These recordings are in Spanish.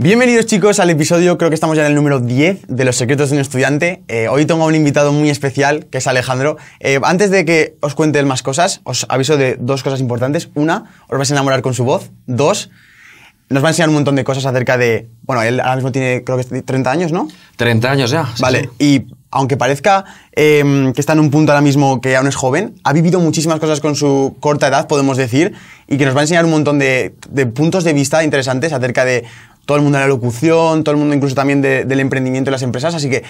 Bienvenidos chicos al episodio, creo que estamos ya en el número 10 de Los Secretos de un Estudiante. Eh, hoy tengo a un invitado muy especial, que es Alejandro. Eh, antes de que os cuente él más cosas, os aviso de dos cosas importantes. Una, os vais a enamorar con su voz. Dos, nos va a enseñar un montón de cosas acerca de... Bueno, él ahora mismo tiene, creo que 30 años, ¿no? 30 años ya. sí, Vale, sí. y aunque parezca eh, que está en un punto ahora mismo que aún es joven, ha vivido muchísimas cosas con su corta edad, podemos decir, y que nos va a enseñar un montón de, de puntos de vista interesantes acerca de todo el mundo de la locución, todo el mundo incluso también de- del emprendimiento y las empresas, así que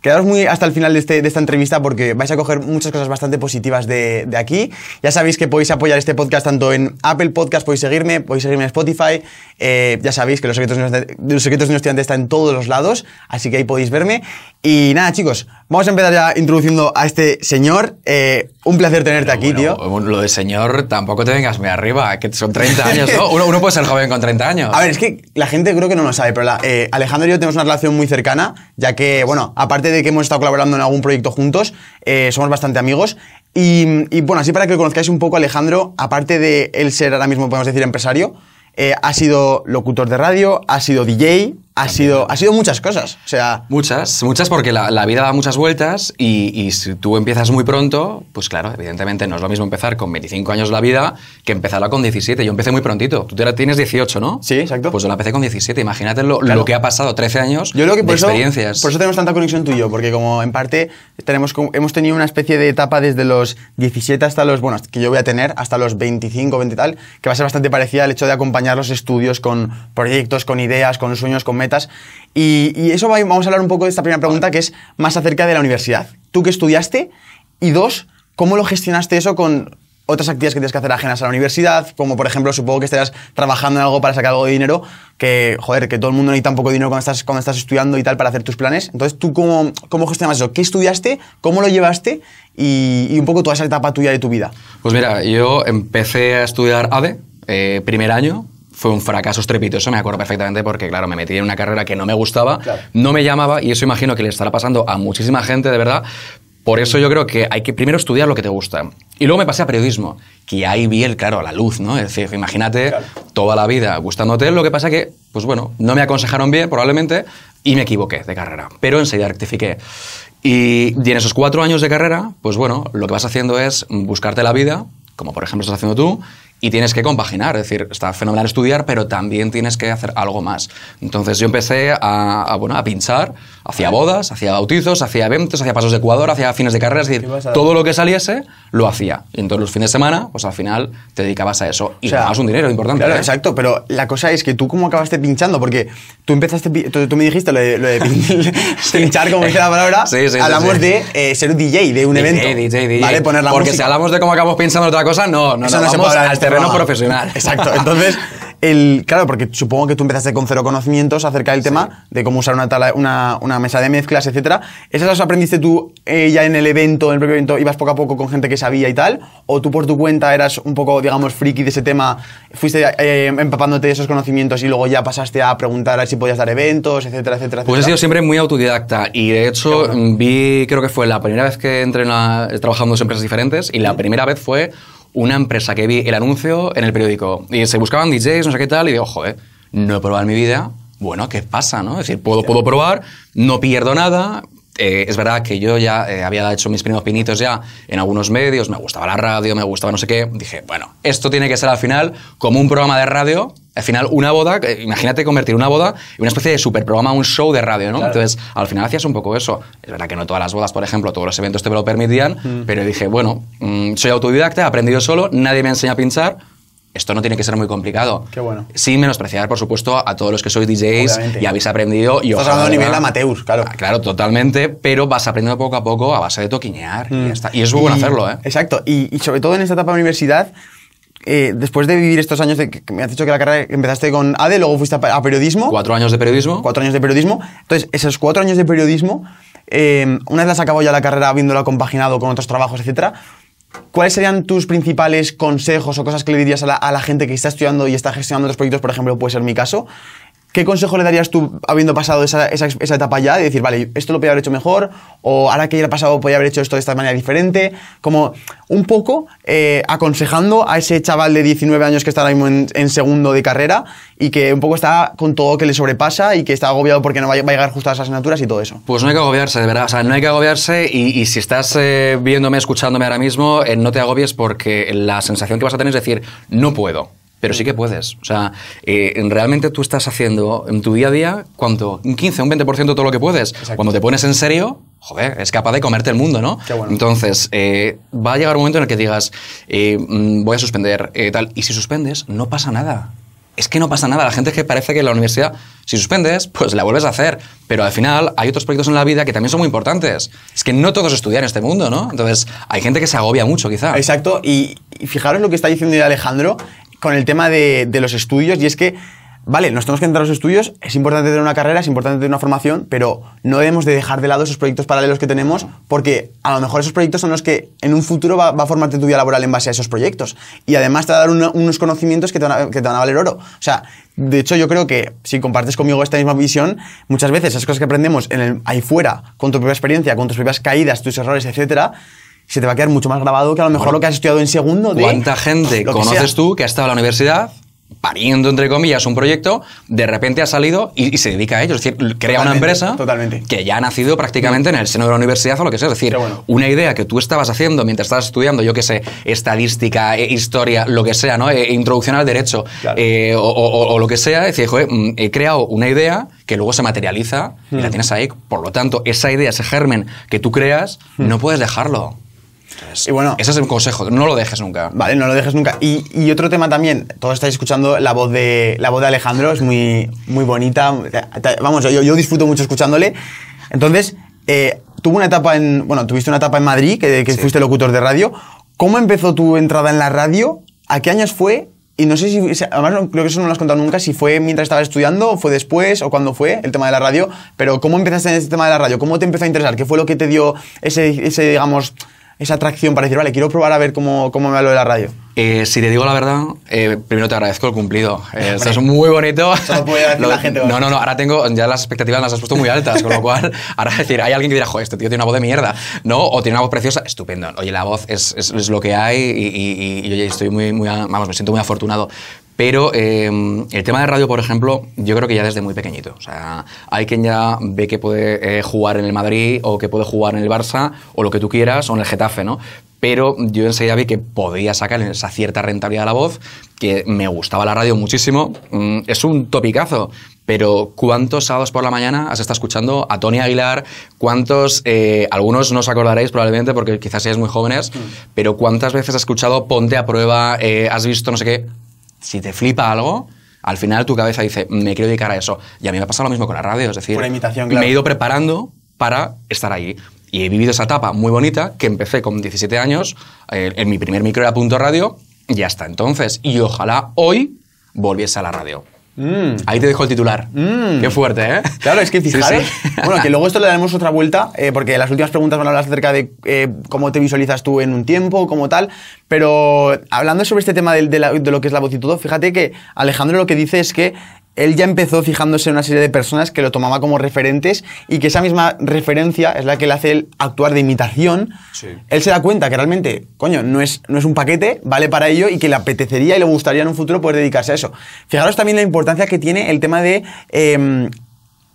quedaros muy hasta el final de, este- de esta entrevista porque vais a coger muchas cosas bastante positivas de, aquí. Ya sabéis que podéis apoyar este podcast tanto en Apple Podcast, podéis seguirme, podéis seguirme en Spotify, eh, ya sabéis que los secretos, de los secretos de un estudiante está en todos los lados, así que ahí podéis verme. Y nada, chicos, vamos a empezar ya introduciendo a este señor. Eh, un placer tenerte aquí, Bueno, tío. Lo de señor, tampoco te vengas muy arriba, que son 30 años, ¿no? Uno, uno puede ser joven con 30 años. A ver, es que la gente creo que no lo sabe, pero la- eh, Alejandro y yo tenemos una relación muy cercana, ya que, bueno, aparte de que hemos estado colaborando en algún proyecto juntos, eh, somos bastante amigos. Y, y, bueno, así para que conozcáis un poco a Alejandro, aparte de él ser ahora mismo, podemos decir, empresario, eh, ha sido locutor de radio, ha sido DJ, ha sido, ha sido muchas cosas. O sea, Muchas, muchas porque la, la vida da muchas vueltas y, y si tú empiezas muy pronto, pues claro, evidentemente no es lo mismo empezar con 25 años la vida que empezarla con 17. Yo empecé muy prontito. Tú ahora tienes 18, ¿no? Sí, exacto. Pues yo la empecé con 17. Imagínate lo, Claro. lo que ha pasado 13 años Yo creo que de por eso, experiencias. por eso tenemos tanta conexión tú y yo, porque como en parte tenemos, hemos tenido una especie de etapa desde los 17 hasta los, bueno, que yo voy a tener, hasta los 25, 20 y tal, que va a ser bastante parecida al hecho de acompañar los estudios con proyectos, con ideas, con sueños, con metas. Y, y eso va- vamos a hablar un poco de esta primera pregunta, que es más acerca de la universidad. ¿Tú qué estudiaste? Y dos, ¿cómo lo gestionaste eso con otras actividades que tienes que hacer ajenas a la universidad, como por ejemplo, supongo que estarás trabajando en algo para sacar algo de dinero, que, joder, que todo el mundo necesita un poco de dinero cuando estás, cuando estás estudiando y tal para hacer tus planes. Entonces, ¿tú cómo, cómo gestionas eso? ¿Qué estudiaste? ¿Cómo lo llevaste? Y, y un poco toda esa etapa tuya de tu vida. Pues mira, yo empecé a estudiar ADE, eh, primer año. Fue un fracaso estrepitoso, me acuerdo perfectamente, porque claro, me metí en una carrera que no me gustaba, Claro. no me llamaba, y eso imagino que le estará pasando a muchísima gente, de verdad. Por eso yo creo que hay que primero estudiar lo que te gusta. Y luego me pasé a periodismo, que ahí vi el, claro, la luz, ¿no? Es decir, imagínate Claro. toda la vida gustándote, lo que pasa que, pues bueno, no me aconsejaron bien, probablemente, y me equivoqué de carrera. Pero enseguida rectifiqué. Y, y en esos cuatro años de carrera, pues bueno, lo que vas haciendo es buscarte la vida, como por ejemplo estás haciendo tú, y tienes que compaginar. Es decir, está fenomenal estudiar, pero también tienes que hacer algo más. Entonces yo empecé a, a, bueno, a pinchar, hacía bodas, hacía bautizos, hacía eventos, hacía pasos de Ecuador, hacía fines de carrera, es decir, todo lo que saliese lo hacía. Y entonces los fines de semana, pues al final te dedicabas a eso. Y O sea, ganabas un dinero importante. Claro, ¿eh? exacto, pero la cosa es que tú cómo acabaste pinchando, porque tú empezaste, tú, tú me dijiste lo de, lo de pin- pinchar, como dice la palabra, Sí, sí, hablamos sí. de eh, ser un DJ de un DJ, evento, DJ, DJ. ¿vale? Poner la Porque música. si hablamos de cómo acabamos pensando en otra cosa, no, no, Eso no, no se puede hablar terreno profesional. Exacto. Entonces, el, claro, porque supongo que tú empezaste con cero conocimientos acerca del tema, de cómo usar una, tala- una, una mesa de mezclas, etcétera. ¿Esas las aprendiste tú eh, ya en el evento, en el propio evento, ibas poco a poco con gente que sabía y tal? ¿O tú por tu cuenta eras un poco, digamos, friki de ese tema, fuiste eh, empapándote de esos conocimientos y luego ya pasaste a preguntar a si podías dar eventos, etcétera, etcétera, Pues he etcétera? sido siempre muy autodidacta y de hecho vi, creo que fue la primera vez que entré en una, he trabajado en dos empresas diferentes y la primera vez fue una empresa que vi el anuncio en el periódico y se buscaban DJs, no sé qué tal y digo, joder, no he probado mi vida, bueno, ¿qué pasa? No? Es decir, puedo, puedo probar, no pierdo nada. Eh, es verdad que yo ya eh, había hecho mis primeros pinitos ya en algunos medios, me gustaba la radio, me gustaba no sé qué. Dije, bueno, esto tiene que ser al final como un programa de radio al final una boda, eh, imagínate convertir una boda en una especie de super programa, un show de radio, ¿no? Entonces, al final hacías un poco eso. Es verdad que no todas las bodas, por ejemplo, todos los eventos te lo permitían, pero dije, bueno, mm, soy autodidacta, he aprendido solo, nadie me enseña a pinchar, esto no tiene que ser muy complicado. Qué bueno. Sin menospreciar, por supuesto, a todos los que sois DJs Obviamente. y habéis aprendido. Y Estás hablando a nivel amateur, claro. Ah, Claro, totalmente, pero vas aprendiendo poco a poco a base de toquiñear y ya está. Y es muy bueno Mm. Hacerlo, ¿eh? Exacto. Y, y sobre todo en esta etapa de universidad, eh, después de vivir estos años de que me has dicho que la carrera empezaste con ADE, luego fuiste a, a periodismo. Cuatro años de periodismo. Cuatro años de periodismo. Entonces, esos cuatro años de periodismo, eh, una vez las acabado ya la carrera, habiéndola compaginado con otros trabajos, etcétera, ¿cuáles serían tus principales consejos o cosas que le dirías a la, gente que está estudiando y está gestionando los proyectos? Por ejemplo, puede ser mi caso. ¿Qué consejo le darías tú habiendo pasado esa, esa- esa etapa ya? De decir, vale, esto lo podía haber hecho mejor, o ahora que ya he pasado podía haber hecho esto de esta manera diferente. Como un poco eh, aconsejando a ese chaval de 19 años que está ahora mismo en, segundo de carrera y que un poco está con todo que le sobrepasa y que está agobiado porque no va a llegar justo a esas asignaturas y todo eso. Pues no hay que agobiarse, de verdad. O sea, no hay que agobiarse y, y si estás eh, viéndome, escuchándome ahora mismo, eh, no te agobies porque la sensación que vas a tener es decir, no puedo. Pero sí que puedes. O sea, eh, realmente tú estás haciendo en tu día a día, ¿cuánto? Un 15, un 20% de todo lo que puedes. Cuando te pones en serio, joder, es capaz de comerte el mundo, ¿no? Qué bueno. Entonces, eh, va a llegar un momento en el que digas, eh, mm, voy a suspender, tal. Y si suspendes, no pasa nada. Es que no pasa nada. La gente es que parece que en la universidad, si suspendes, pues la vuelves a hacer. Pero al final hay otros proyectos en la vida que también son muy importantes. Es que no todos estudian en este mundo, ¿no? Entonces, hay gente que se agobia mucho, quizá. Exacto, y, y fijaros lo que está diciendo Alejandro con el tema de, los estudios, y es que, vale, nos tenemos que entrar a los estudios, es importante tener una carrera, es importante tener una formación, pero no debemos de dejar de lado esos proyectos paralelos que tenemos, porque a lo mejor esos proyectos son los que en un futuro va, va a formarte tu vida laboral en base a esos proyectos. Y además te va a dar unos conocimientos que te van a valer oro. O sea, de hecho yo creo que si compartes conmigo esta misma visión, muchas veces esas cosas que aprendemos en el- ahí fuera, con tu propia experiencia, con tus propias caídas, tus errores, etcétera, se te va a quedar mucho más grabado que a lo mejor Bueno, lo que has estudiado en segundo de ¿Cuánta gente conoces sea. tú que ha estado en la universidad pariendo, entre comillas, un proyecto, de repente ha salido y, y se dedica a ello? Es decir, crea una empresa totalmente. que ya ha nacido prácticamente en el seno de la universidad o lo que sea. Es decir, bueno. una idea que tú estabas haciendo mientras estabas estudiando, yo qué sé, estadística, eh, historia, lo que sea, ¿no? Eh, introducción al derecho Claro. eh, o, o- o lo que sea, decir, joder, mm, he creado una idea que luego se materializa y la tienes ahí. Por lo tanto, esa idea, ese germen que tú creas, Hmm. no puedes dejarlo. Y bueno, Ese es el consejo, no lo dejes nunca. Vale, no lo dejes nunca. Y, y otro tema también, todos estáis escuchando la voz de, la voz de Alejandro, es muy, muy bonita. Vamos, yo, yo disfruto mucho escuchándole. Entonces, eh, tuvo una etapa en, bueno, tuviste una etapa en Madrid, que, que Sí. fuiste locutor de radio. ¿Cómo empezó tu entrada en la radio? ¿A qué años fue? Y no sé si, además no- creo que eso no lo has contado nunca, si fue mientras estabas estudiando, o fue después, o cuándo fue el tema de la radio. Pero ¿cómo empezaste en este tema de la radio? ¿Cómo te empezó a interesar? ¿Qué fue lo que te dio ese, ese digamos, esa atracción para decir, vale, quiero probar a ver cómo, cómo me va lo de la radio? Eh, si te digo la verdad, eh, primero te agradezco el cumplido. Eh, esto es muy bonito. Solo puede decir la gente, No, no, no. Ahora tengo ya las expectativas las has puesto muy altas, con lo cual, ahora es decir, hay alguien que dirá, joder, este tío tiene una voz de mierda, ¿no? O tiene una voz preciosa. Estupendo. Oye, la voz es, es- es lo que hay y, y- y, oye, estoy muy, muy, vamos, me siento muy afortunado. Pero eh, el tema de radio, por ejemplo, yo creo que ya desde muy pequeñito. O sea, hay quien ya ve que puede eh, jugar en el Madrid o que puede jugar en el Barça o lo que tú quieras o en el Getafe, ¿no? Pero yo enseguida vi que podía sacar esa cierta rentabilidad a la voz, que me gustaba la radio muchísimo. Mm, Es un topicazo. Pero ¿cuántos sábados por la mañana has estado escuchando a Tony Aguilar? ¿Cuántos, eh, algunos no os acordaréis probablemente porque quizás seáis muy jóvenes, pero ¿cuántas veces has escuchado Ponte a prueba, eh, has visto no sé qué? Si te flipa algo, al final tu cabeza dice, me quiero dedicar a eso. Y a mí me ha pasado lo mismo con la radio, es decir, imitación, claro. me he ido preparando para estar ahí. Y he vivido esa etapa muy bonita que empecé con 17 años, eh, en mi primer micro era punto radio, y hasta entonces. Y ojalá hoy volviese a la radio. Mm. Ahí te dejo el titular. Mm. Qué fuerte, ¿eh? Claro, es que Sí, fijaros. sí. Bueno, que luego esto le daremos otra vuelta, eh, porque las últimas preguntas van a hablar acerca de eh, cómo te visualizas tú en un tiempo, como tal. Pero hablando sobre este tema de, de la- de lo que es la voz y todo, fíjate que Alejandro lo que dice es que él ya empezó fijándose en una serie de personas que lo tomaba como referentes y que esa misma referencia es la que le hace él actuar de imitación. Sí. Él se da cuenta que realmente, coño, no es, no es un paquete, vale para ello y que le apetecería y le gustaría en un futuro poder dedicarse a eso. Fijaros también la importancia que tiene el tema de em,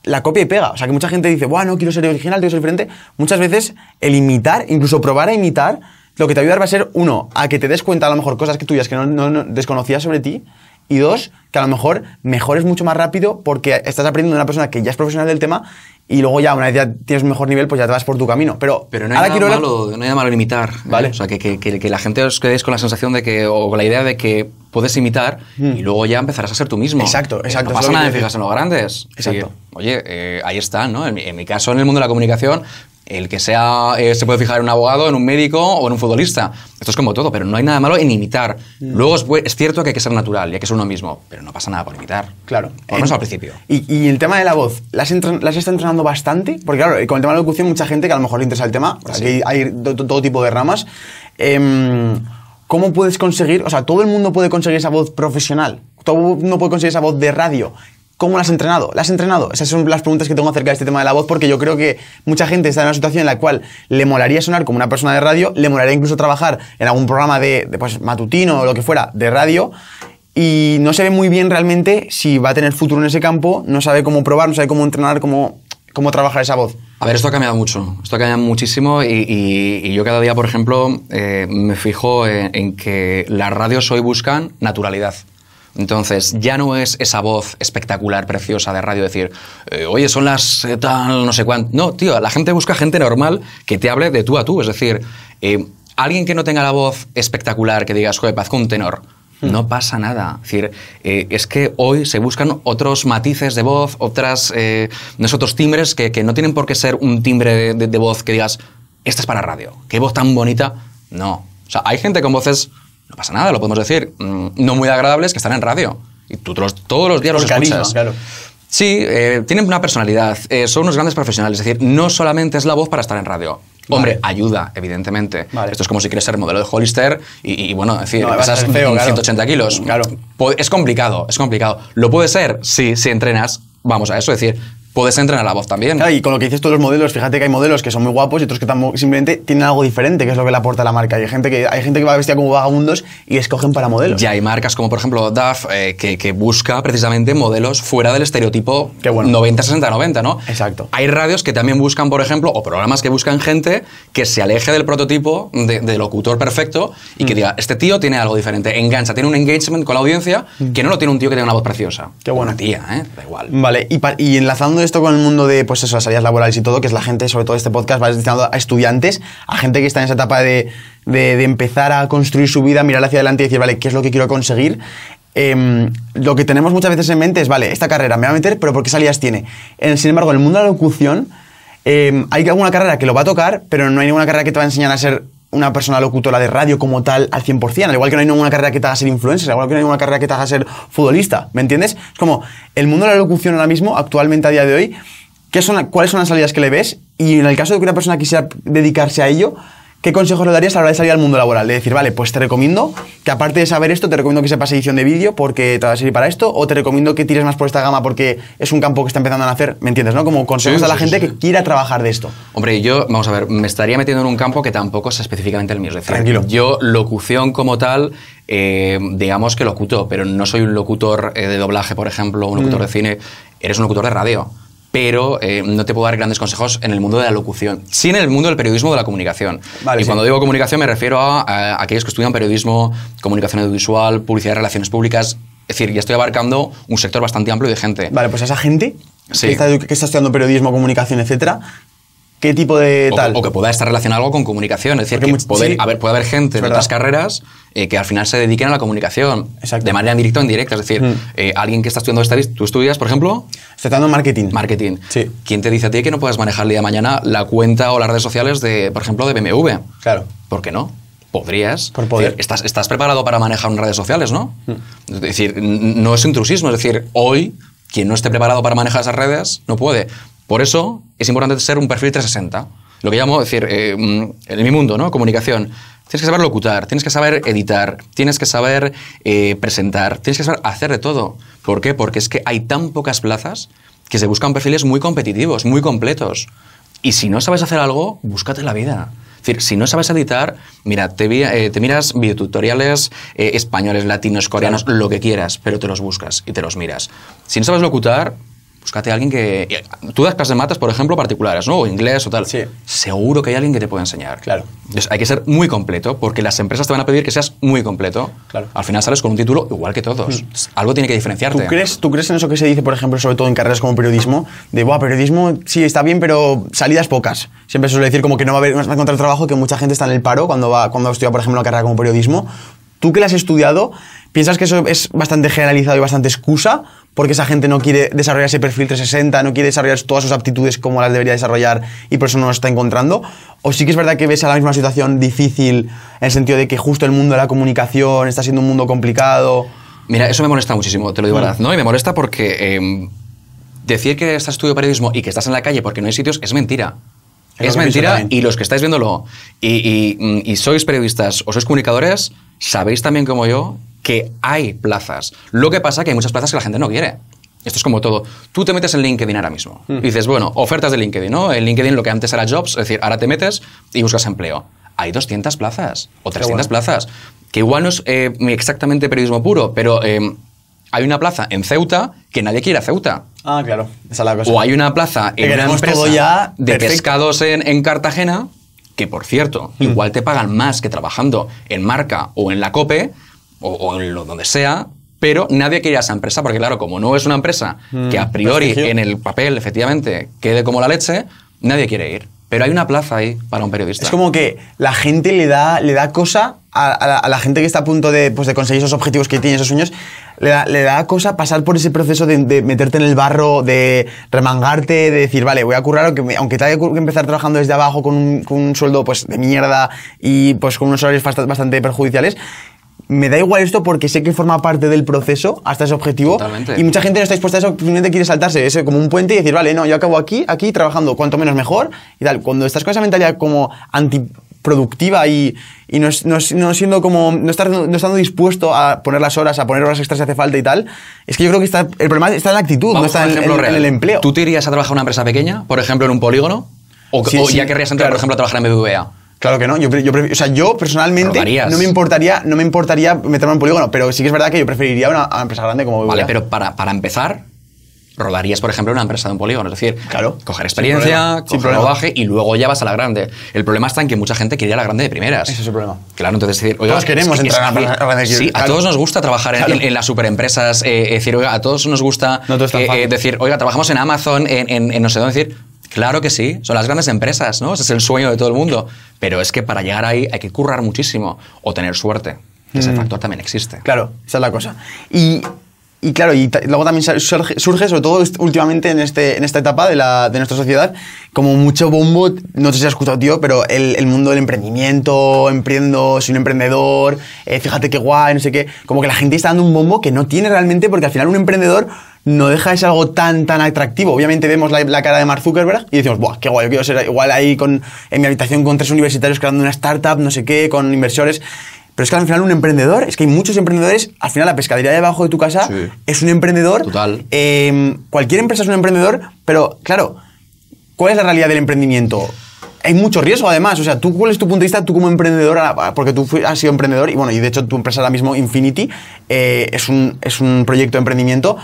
la copia y pega. O sea, que mucha gente dice, bueno, quiero ser original, quiero ser diferente. Muchas veces el imitar, incluso probar a imitar, lo que te va a ayudar va a ser, uno, a que te des cuenta a lo mejor cosas que tuyas que no, no- no desconocías sobre ti. Y dos, que a lo mejor mejores mucho más rápido porque estás aprendiendo de una persona que ya es profesional del tema y luego ya, una vez ya tienes un mejor nivel, pues ya te vas por tu camino. Pero, Pero no hay, ahora nada quiero hablar- malo, no hay nada malo en imitar. ¿eh? Vale. O sea, que, que- que- que la gente os quedéis con la sensación de que, o con la idea de que puedes imitar y luego ya empezarás a ser tú mismo. Exacto, Eh, exacto, No pasa nada fijarse en los grandes. Exacto. Sí, oye, eh, ahí están, ¿no? En mi caso, en el mundo de la comunicación, el que sea, eh, se puede fijar en un abogado, en un médico o en un futbolista. Esto es como todo, pero no hay nada malo en imitar. Hmm. Luego es, cierto que hay que ser natural y hay que ser uno mismo, pero no pasa nada por imitar. Claro. Por lo menos al principio. Y, y el tema de la voz, ¿las, ¿las está entrenando bastante? Porque claro, con el tema de la locución, mucha gente que a lo mejor le interesa el tema, porque aquí hay to- to- todo tipo de ramas. em, ¿cómo puedes conseguir, o sea, todo el mundo puede conseguir esa voz profesional, todo el mundo puede conseguir esa voz de radio? ¿Cómo la has entrenado? ¿La has entrenado? Esas son las preguntas que tengo acerca de este tema de la voz, porque yo creo que mucha gente está en una situación en la cual le molaría sonar como una persona de radio, le molaría incluso trabajar en algún programa de, pues, matutino o lo que fuera de radio, y no se ve muy bien realmente si va a tener futuro en ese campo, no sabe cómo probar, no sabe cómo entrenar, cómo, cómo trabajar esa voz. A ver, esto ha cambiado mucho, esto ha cambiado muchísimo y yo cada día, por ejemplo, eh, me fijo en, en que las radios hoy buscan naturalidad. Entonces, ya no es esa voz espectacular, preciosa de radio, decir, eh, oye, son las eh, tal, no sé cuánto. No, tío, la gente busca gente normal que te hable de tú a tú. Es decir, eh, alguien que no tenga la voz espectacular, que digas, joder, parezco un tenor. No pasa nada. Es decir, eh, es que hoy se buscan otros matices de voz, otras, otros timbres que, que no tienen por qué ser un timbre de, de- de voz que digas, esta es para radio. Qué voz tan bonita. No. O sea, hay gente con voces, no pasa nada, lo podemos decir, mm, no muy agradables que están en radio. Y tú los- todos los días los carisma, escuchas. claro. Sí, eh, tienen una personalidad, eh, son unos grandes profesionales, es decir, no solamente es la voz para estar en radio. Hombre, ayuda, evidentemente. Vale. Esto es como si quieres ser modelo de Hollister y, y, bueno, es decir, No, pesas feo, claro. 180 kilos. Claro. Es complicado, es complicado. ¿Lo puede ser? Sí, si entrenas, vamos a eso, es decir, puedes entrenar la voz también. Claro, y con lo que dices todos los modelos, fíjate que hay modelos que son muy guapos y otros que simplemente tienen algo diferente, que es lo que le aporta la marca. Y hay gente que, hay gente que va vestida como vagabundos y escogen para modelos. Ya hay marcas como, por ejemplo, DAF, eh, que, que busca precisamente modelos fuera del estereotipo bueno. 90, 60, 90, ¿no? Exacto. Hay radios que también buscan, por ejemplo, o programas que buscan gente que se aleje del prototipo de, de locutor perfecto y Mm. que diga, este tío tiene algo diferente, engancha, tiene un engagement con la audiencia que no lo tiene un tío que tiene una voz preciosa. Mm. Qué bueno. Una tía, ¿eh? Da igual. Vale, y, y enlazando esto con el mundo de pues eso, las salidas laborales y todo, que es la gente, sobre todo este podcast, va destinado a estudiantes, a gente que está en esa etapa de, de- empezar a construir su vida, mirar hacia adelante y decir, vale, ¿qué es lo que quiero conseguir? Em, lo que tenemos muchas veces en mente es, vale, esta carrera me va a meter, pero ¿por qué salidas tiene? En- sin embargo, en el mundo de la locución, em, hay alguna carrera que lo va a tocar, pero no hay ninguna carrera que te va a enseñar a ser una persona locutora de radio como tal al 100%, al igual que no hay ninguna carrera que te haga ser influencer, al igual que no hay ninguna carrera que te haga ser futbolista, ¿me entiendes? Es como el mundo de la locución ahora mismo, actualmente a día de hoy, ¿qué son, ¿cuáles son las salidas que le ves? Y en el caso de que una persona quisiera dedicarse a ello, ¿qué consejos le darías a la hora de salir al mundo laboral? De decir, vale, pues te recomiendo que aparte de saber esto, te recomiendo que sepas edición de vídeo porque te va a servir para esto, o te recomiendo que tires más por esta gama porque es un campo que está empezando a nacer, ¿me entiendes? ¿no? Como consejos Sí, a la sí, gente sí. que quiera trabajar de esto. Hombre, yo, vamos a ver, me estaría metiendo en un campo que tampoco es específicamente el mío. Es decir, Tranquilo. yo, locución como tal, eh, digamos que locuto, pero no soy un locutor eh, de doblaje, por ejemplo, un Mm. locutor de cine. Eres un locutor de radio. Pero eh, no te puedo dar grandes consejos en el mundo de la locución, sí en el mundo del periodismo o de la comunicación. Vale, y sí. cuando digo comunicación me refiero a, a aquellos que estudian periodismo, comunicación audiovisual, publicidad y relaciones públicas. Es decir, ya estoy abarcando un sector bastante amplio de gente. Vale, pues esa gente Sí. que, está, que está estudiando periodismo, comunicación, etcétera, ¿qué tipo de O, tal? o que pueda estar relacionado algo con comunicación. Es decir, Porque que poder- sí. puede haber gente de otras carreras eh, que al final se dediquen a la comunicación. Exacto. De manera directa o indirecta. Es decir, Mm. eh, alguien que está estudiando estadística, tú estudias, por ejemplo, estudiando marketing. marketing. Sí. ¿Quién te dice a ti que no puedes manejar el día de mañana la cuenta o las redes sociales de, por ejemplo, de BMW? Claro. ¿Por qué no? Podrías. Por poder. Es decir, Estás, estás preparado para manejar unas redes sociales, ¿no? Mm. Es decir, no es intrusismo. Es decir, hoy, quien no esté preparado para manejar esas redes, no puede. Por eso es importante ser un perfil 360. Lo que llamo, es decir, eh, mm, en mi mundo, ¿no? Comunicación. Tienes que saber locutar, tienes que saber editar, tienes que saber eh, presentar, tienes que saber hacer de todo. ¿Por qué? Porque es que hay tan pocas plazas que se buscan perfiles muy competitivos, muy completos. Y si no sabes hacer algo, búscate la vida. Es decir, si no sabes editar, mira, te, vi- eh, te miras videotutoriales eh, españoles, latinos, coreanos, lo que quieras, pero te los buscas y te los miras. Si no sabes locutar, búscate a alguien que... Tú das clases de mates, por ejemplo, particulares, ¿no? O inglés o tal. Sí. Seguro que hay alguien que te puede enseñar. Claro. Entonces hay que ser muy completo, porque las empresas te van a pedir que seas muy completo. Claro. Mm. Al final sales con un título igual que todos. Algo tiene que diferenciarte. ¿Tú crees, ¿Tú crees en eso que se dice, por ejemplo, sobre todo en carreras como periodismo? De, Buah, periodismo sí está bien, pero salidas pocas. Siempre se suele decir como que no va a, haber, no vas a encontrar trabajo, que mucha gente está en el paro cuando va cuando estudia, por ejemplo, una carrera como periodismo. Tú que la has estudiado, ¿piensas que eso es bastante generalizado y bastante excusa? Porque esa gente no quiere desarrollar ese perfil 360, no quiere desarrollar todas sus aptitudes como las debería desarrollar y por eso no lo está encontrando. ¿O sí que es verdad que ves a la misma situación difícil en el sentido de que justo el mundo de la comunicación está siendo un mundo complicado? Mira, eso me molesta muchísimo, te lo digo Mm. verdad, ¿no? Y me molesta porque eh, decir que estás estudiando periodismo y que estás en la calle porque no hay sitios es mentira. Es Es mentira y los que estáis viéndolo y, y- y sois periodistas o sois comunicadores, sabéis también como yo que hay plazas. Lo que pasa que hay muchas plazas que la gente no quiere. Esto es como todo. Tú te metes en LinkedIn ahora mismo Mm. y dices, bueno, ofertas de LinkedIn, ¿no? En LinkedIn lo que antes era jobs, es decir, ahora te metes y buscas empleo. Hay 200 plazas o 300 bueno. plazas, que igual no es eh, exactamente periodismo puro, pero eh, hay una plaza en Ceuta que nadie quiere a Ceuta. Ah, claro. Esa es la cosa. O hay una plaza en una empresa todo ya de perfecto. pescados en, en Cartagena, que por cierto, Mm. igual te pagan más que trabajando en marca o en la COPE o, o en lo donde sea, pero nadie quiere ir a esa empresa porque, claro, como no es una empresa que a priori Mm. prestigio. en el papel, efectivamente, quede como la leche, nadie quiere ir. Pero hay una plaza ahí para un periodista. Es como que la gente le da, le da cosa a, a la, a la gente que está a punto de, pues, de conseguir esos objetivos que tiene, esos sueños, le da, le da cosa pasar por ese proceso de, de meterte en el barro, de remangarte, de decir, vale, voy a currar, aunque, me- aunque tenga que empezar trabajando desde abajo con un, con un sueldo pues, de mierda y pues, con unos horarios bast- bastante perjudiciales. Me da igual esto porque sé que forma parte del proceso hasta ese objetivo. Totalmente. Y mucha gente no está dispuesta a eso, simplemente quiere saltarse eso como un puente y decir, vale, no, yo acabo aquí, aquí trabajando cuanto menos mejor y tal. Cuando estás con esa mentalidad como antiproductiva y, y no, no no siendo como, no, estar, no estando dispuesto a poner las horas, a poner horas extras si hace falta y tal, es que yo creo que está, el problema está en la actitud, no Vamos está a un en, en- en el empleo. ¿Tú te irías a trabajar en una empresa pequeña, por ejemplo, en un polígono? ¿O, Sí, o sí, ya querrías entrar, claro. por ejemplo, a trabajar en BBVA? Claro que no, yo, yo, o sea, yo personalmente Rodarías. no me importaría, no me importaría meterme en un polígono, pero sí que es verdad que yo preferiría una, una empresa grande como Vale, BBVA. pero para, para empezar, rodarías, por ejemplo, una empresa de un polígono. Es decir, Claro, coger experiencia, coger rodaje y luego ya vas a la grande. El problema está en que mucha gente quiere ir a la grande de primeras. Ese es el problema. Claro, entonces decir, oiga, Todos queremos es que- entrar es a la grande de Sí, a todos nos gusta trabajar en, Claro. en- en las superempresas. eh, es decir, oiga, a todos nos gusta No eh, eh, decir, oiga, trabajamos en Amazon, en no sé dónde. Decir, claro que sí, son las grandes empresas, ¿no? Ese es el sueño de todo el mundo. Pero es que para llegar ahí hay que currar muchísimo o tener suerte. Que Mm. ese factor también existe. Claro, esa es la cosa. Y, y claro, y luego también surge, sobre todo últimamente en, este, en esta etapa de, la, de nuestra sociedad, como mucho bombo, no sé si has escuchado, tío, pero el, el mundo del emprendimiento, emprendo, soy un emprendedor, eh, fíjate qué guay, no sé qué. Como que la gente está dando un bombo que no tiene realmente, porque al final un emprendedor no deja de ser algo tan, tan atractivo. Obviamente vemos la, la cara de Mark Zuckerberg y decimos, ¡buah, qué guay! Yo quiero ser igual ahí con, en mi habitación con tres universitarios creando una startup, no sé qué, con inversores. Pero es que al final un emprendedor, es que hay muchos emprendedores, al final la pescadería debajo de tu casa Sí. es un emprendedor. Total. Eh, cualquier empresa es un emprendedor, pero claro, ¿cuál es la realidad del emprendimiento? Hay mucho riesgo además, o sea, ¿tú cuál es tu punto de vista tú como emprendedor? Porque tú has sido emprendedor y bueno, y de hecho tu empresa ahora mismo, Infinity, eh, es, un, es un proyecto de emprendimiento.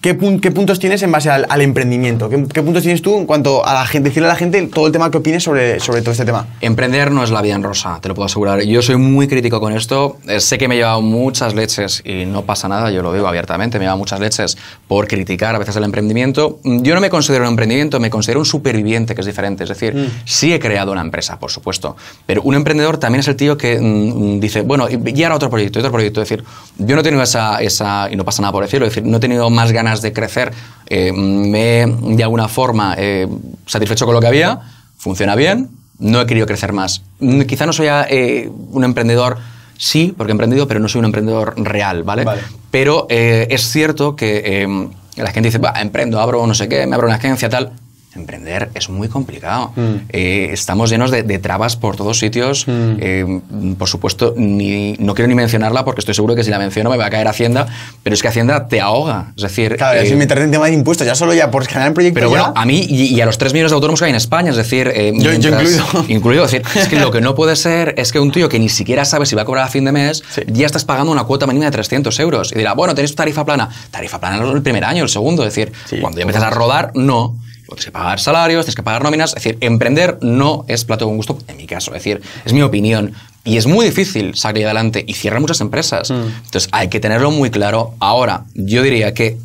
¿Qué, pun- qué puntos tienes en base al, al emprendimiento? ¿Qué, qué puntos tienes tú en cuanto a la gente, decirle a la gente todo el tema que opines sobre, sobre todo este tema? Emprender no es la vida en rosa, te lo puedo asegurar. Yo soy muy crítico con esto. Eh, sé que me he llevado muchas leches y no pasa nada, yo lo digo abiertamente, me he llevado muchas leches por criticar a veces el emprendimiento. Mm, Yo no me considero un emprendimiento, me considero un superviviente, que es diferente. Es decir, sí he creado una empresa, por supuesto, pero un emprendedor también es el tío que mm, dice, bueno, y ahora otro proyecto, otro proyecto. Es decir, yo no he tenido esa, esa, y no pasa nada por decirlo, es decir, no he tenido más ganas de crecer. Eh, me he, de alguna forma, eh, satisfecho con lo que había, funciona bien, no he querido crecer más. Mm, Quizá no soy eh, un emprendedor, sí, porque he emprendido, pero no soy un emprendedor real, ¿vale? Vale. Pero es cierto que la gente dice, emprendo, abro no sé qué, me abro una agencia, tal. Emprender es muy complicado. Eh, estamos llenos de, de trabas por todos sitios. Eh, por supuesto, ni, no quiero ni mencionarla porque estoy seguro que si la menciono me va a caer Hacienda, pero es que Hacienda te ahoga. Es decir, Claro, eh, sin meterte en tema de impuestos, ya solo ya por generar el proyecto pero ya- bueno, a mí y, y a los 3 millones de autónomos que hay en España, es decir, eh, Yo- yo incluido. incluido, es decir, es que lo que no puede ser es que un tío que ni siquiera sabe si va a cobrar a fin de mes, Sí. ya estás pagando una cuota mínima de 300 euros. Y dirá, bueno, tenéis tarifa plana. Tarifa plana el primer año, el segundo. Es decir, Sí, cuando ya empiezas a rodar, no. Tienes que pagar salarios, tienes que pagar nóminas. Es decir, emprender no es plato con gusto, en mi caso. Es decir, es mi opinión. Y es muy difícil salir adelante y cierran muchas empresas. Entonces, hay que tenerlo muy claro. Ahora, yo diría que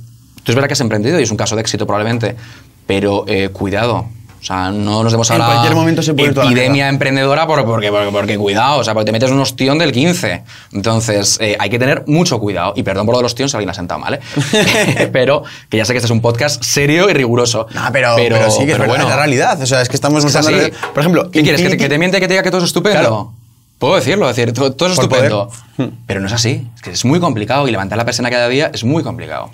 tú es verdad que has emprendido y es un caso de éxito probablemente, pero eh, cuidado. O sea, no nos demos a En la cualquier momento se puede epidemia emprendedora por- porque, porque, porque cuidado, o sea, porque te metes un ostión del 15. Entonces, eh, hay que tener mucho cuidado. Y perdón por lo del ostión si alguien ha sentado mal, ¿eh? pero que ya sé que este es un podcast serio y riguroso. No, pero, pero, sí que es es la realidad. O sea, es que estamos es. Por ejemplo, ¿qué quieres? ¿Que te, que te miente que te diga que todo es estupendo? Claro. Puedo decirlo, decir, todo, todo es Por estupendo. poder. Pero no es así. Es que es muy complicado y levantar la persona cada día es muy complicado.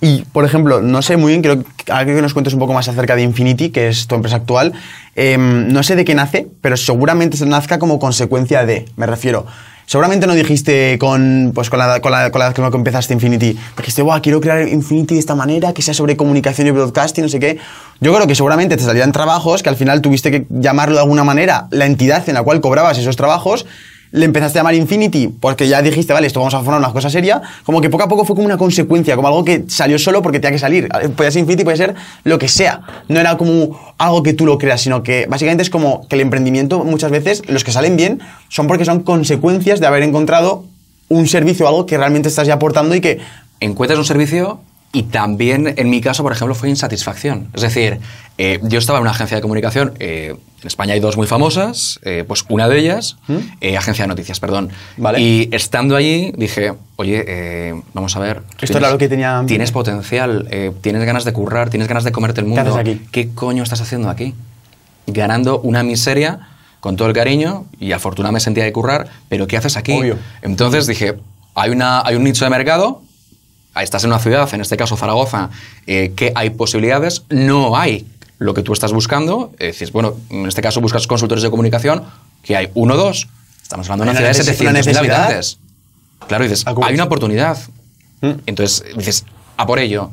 Y, por ejemplo, no sé muy bien, ahora quiero que nos cuentes un poco más acerca de Infinity, que es tu empresa actual. Em, no sé de qué nace, pero seguramente se nazca como consecuencia de, me refiero. Seguramente no dijiste con, pues, con, la, con, la, con que empezaste Infinity, dijiste, Buah, quiero crear Infinity de esta manera, que sea sobre comunicación y broadcasting, no sé qué. Yo creo que seguramente te salían trabajos que al final tuviste que llamarlo de alguna manera la entidad en la cual cobrabas esos trabajos le empezaste a llamar Infinity porque ya dijiste, vale, esto vamos a formar una cosa seria, como que poco a poco fue como una consecuencia, como algo que salió solo porque tenía que salir. Podía ser Infinity, puede ser lo que sea. No era como algo que tú lo creas, sino que básicamente es como que el emprendimiento muchas veces, los que salen bien, son porque son consecuencias de haber encontrado un servicio algo que realmente estás ya aportando y que... Encuentras un servicio y también, en mi caso, por ejemplo, fue insatisfacción. Es decir, eh, yo estaba en una agencia de comunicación, eh, en España hay dos muy famosas, eh, pues una de ellas, ¿Mm? agencia de noticias, perdón. Y estando allí dije, oye, vamos a ver. Esto era lo que tenía... Tienes potencial, tienes ganas de currar, tienes ganas de comerte el mundo. ¿Qué haces aquí? ¿Qué coño estás haciendo aquí? Ganando una miseria con todo el cariño y afortunadamente me sentía de currar, pero ¿qué haces aquí? Obvio. Entonces dije, hay, una, hay un nicho de mercado estás en una ciudad, en este caso Zaragoza, eh, que hay posibilidades, no hay lo que tú estás buscando. Eh, dices, bueno, en este caso buscas consultores de comunicación, que hay uno o dos. Estamos hablando de una ciudad de 700.000 habitantes. Claro, dices, hay una oportunidad. Mm. Entonces dices, a por ello.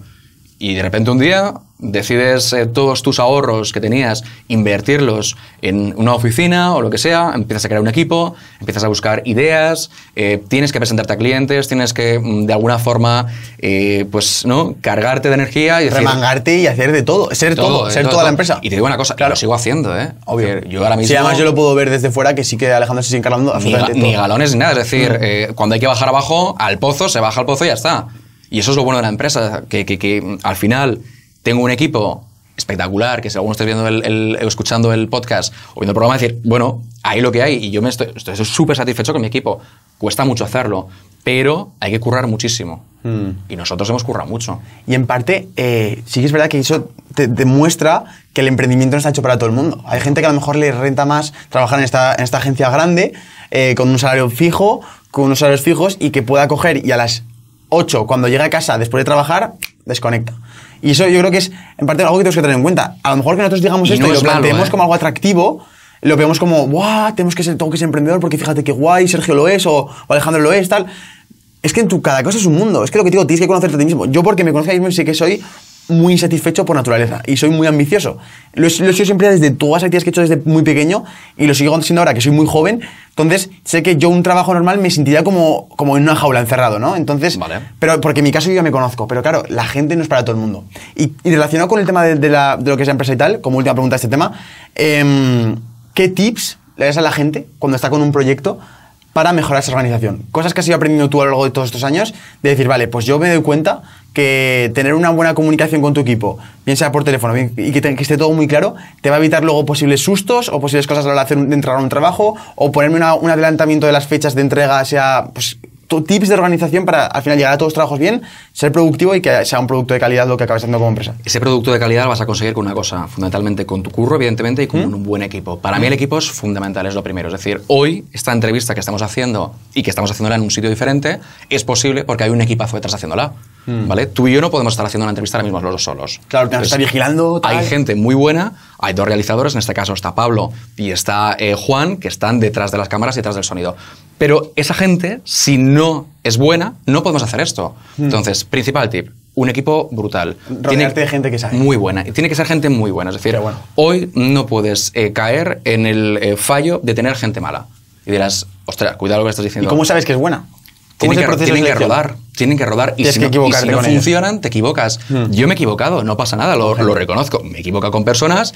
Y de repente un día decides eh, todos tus ahorros que tenías invertirlos en una oficina o lo que sea, empiezas a crear un equipo, empiezas a buscar ideas, eh, tienes que presentarte a clientes, tienes que mm, de alguna forma eh, pues no cargarte de energía y remangarte y hacer de todo, ser todo, ser toda la empresa. Y te digo una cosa, claro. lo sigo haciendo, ¿eh? Obvio. Yo ahora mismo Sí, además yo lo puedo ver desde fuera que sí que Alejandro se sigue encargando absolutamente ni, ni galones ni nada, es decir, mm. cuando hay que bajar abajo al pozo se baja al pozo y ya está. Y eso es lo bueno de la empresa, que, que, que al final tengo un equipo espectacular, que si alguno está viendo el, escuchando el podcast o viendo el programa, decir, bueno, ahí lo que hay, y yo me estoy súper satisfecho con mi equipo. Cuesta mucho hacerlo, pero hay que currar muchísimo. Hmm. Y nosotros hemos currado mucho. Y en parte, eh, sí que es verdad que eso te demuestra que el emprendimiento no está hecho para todo el mundo. Hay gente que a lo mejor le renta más trabajar en esta, en esta agencia grande, eh, con un salario fijo, con unos salarios fijos, y que pueda coger y a las 8, cuando llega a casa después de trabajar, desconecta. Y eso yo creo que es, en parte, algo que tenemos que tener en cuenta. A lo mejor que nosotros digamos esto y lo planteemos ¿eh? como algo atractivo, lo vemos como, ¡guau! Tenemos que ser, tengo que ser emprendedor porque fíjate que guay, Sergio lo es o, Alejandro lo es, tal. Es que en tu cada cosa es un mundo. Es que lo que digo, tienes que conocerte a ti mismo. Yo, porque me conozco a mí mismo, sé que soy muy insatisfecho por naturaleza y soy muy ambicioso. Lo, he sido siempre desde todas las actividades que he hecho desde muy pequeño y lo sigo siendo ahora que soy muy joven. Entonces, sé que yo un trabajo normal me sentiría como, como en una jaula encerrado, ¿no? Entonces, vale. pero porque en mi caso yo ya me conozco, pero claro, la gente no es para todo el mundo. Y, relacionado con el tema de, la, de, lo que es la empresa y tal, como última pregunta de este tema, em, ¿qué tips le das a la gente cuando está con un proyecto para mejorar esa organización? Cosas que has ido aprendiendo tú a lo largo de todos estos años, de decir, vale, pues yo me doy cuenta que tener una buena comunicación con tu equipo, bien sea por teléfono y que, esté todo muy claro, te va a evitar luego posibles sustos o posibles cosas a la hora de, hacer, de un trabajo o ponerme un adelantamiento de las fechas de entrega, sea pues, tips de organización para al final llegar a todos los trabajos bien, ser productivo y que sea un producto de calidad lo que acabes haciendo como empresa. Ese producto de calidad lo vas a conseguir con una cosa, fundamentalmente con tu curro, evidentemente, y con ¿Mm? un buen equipo. Para mí el equipo es fundamental, es lo primero. Es decir, hoy esta entrevista que estamos haciendo y que estamos haciéndola en un sitio diferente es posible porque hay un equipazo detrás haciéndola. ¿Mm? ¿Vale? Tú y yo no podemos estar haciendo una entrevista ahora mismo los dos solos. Claro, que está vigilando. Hay gente muy buena, hay dos realizadores, en este caso está Pablo y está eh, Juan, que están detrás de las cámaras y detrás del sonido. Pero esa gente, si no es buena, no podemos hacer esto. Hmm. Entonces, principal tip, un equipo brutal. Rodearte tiene, de gente que sabe. Muy buena. Y tiene que ser gente muy buena. Es decir, hoy no puedes eh, caer en el eh, fallo de tener gente mala. Y dirás, ostras, cuidado lo que estás diciendo. ¿Y cómo sabes que es buena? Tienen, que, tienen que, rodar, tienen que rodar y si, no, y si no funcionan, te equivocas. Hmm. Yo me he equivocado, no pasa nada, lo, lo reconozco. Me equivoco con personas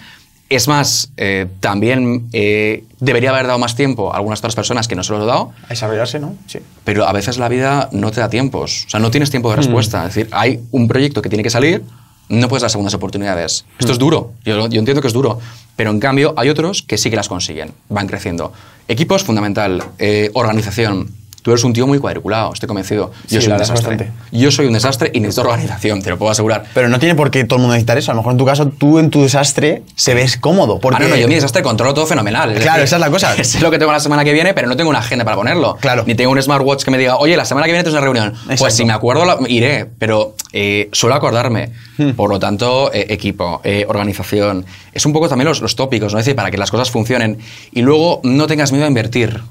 es más, eh, también eh, debería haber dado más tiempo a algunas otras personas que no se los he dado. A desarrollarse, ¿no? Sí. Pero a veces la vida no te da tiempos. O sea, no tienes tiempo de mm. respuesta. Es decir, hay un proyecto que tiene que salir, no puedes dar segundas oportunidades. Esto es mm. duro. Yo, entiendo que es duro. Pero en cambio, hay otros que sí que las consiguen. Van creciendo. Equipos, fundamental. Eh, organización. Tú eres un tío muy cuadriculado, estoy convencido. Yo Sí, soy un desastre. bastante. Yo soy un desastre y necesito organización, te lo puedo asegurar. Pero no tiene por qué todo el mundo necesitar eso. A lo mejor en tu caso, tú en tu desastre se ves cómodo. Porque Ah, no, no, yo mi desastre controlo todo fenomenal. es Claro, decir, esa es la cosa. Sé lo que tengo la semana que viene, pero no tengo una agenda para ponerlo. Claro. Ni tengo un smartwatch que me diga, oye, la semana que viene tienes una reunión. Exacto. Pues si me acuerdo, la- iré, pero eh, suelo acordarme. Hmm. Por lo tanto, eh, equipo, eh, organización. Es un poco también los, los tópicos, ¿no? Es decir, para que las cosas funcionen. Y luego no tengas miedo a invertir.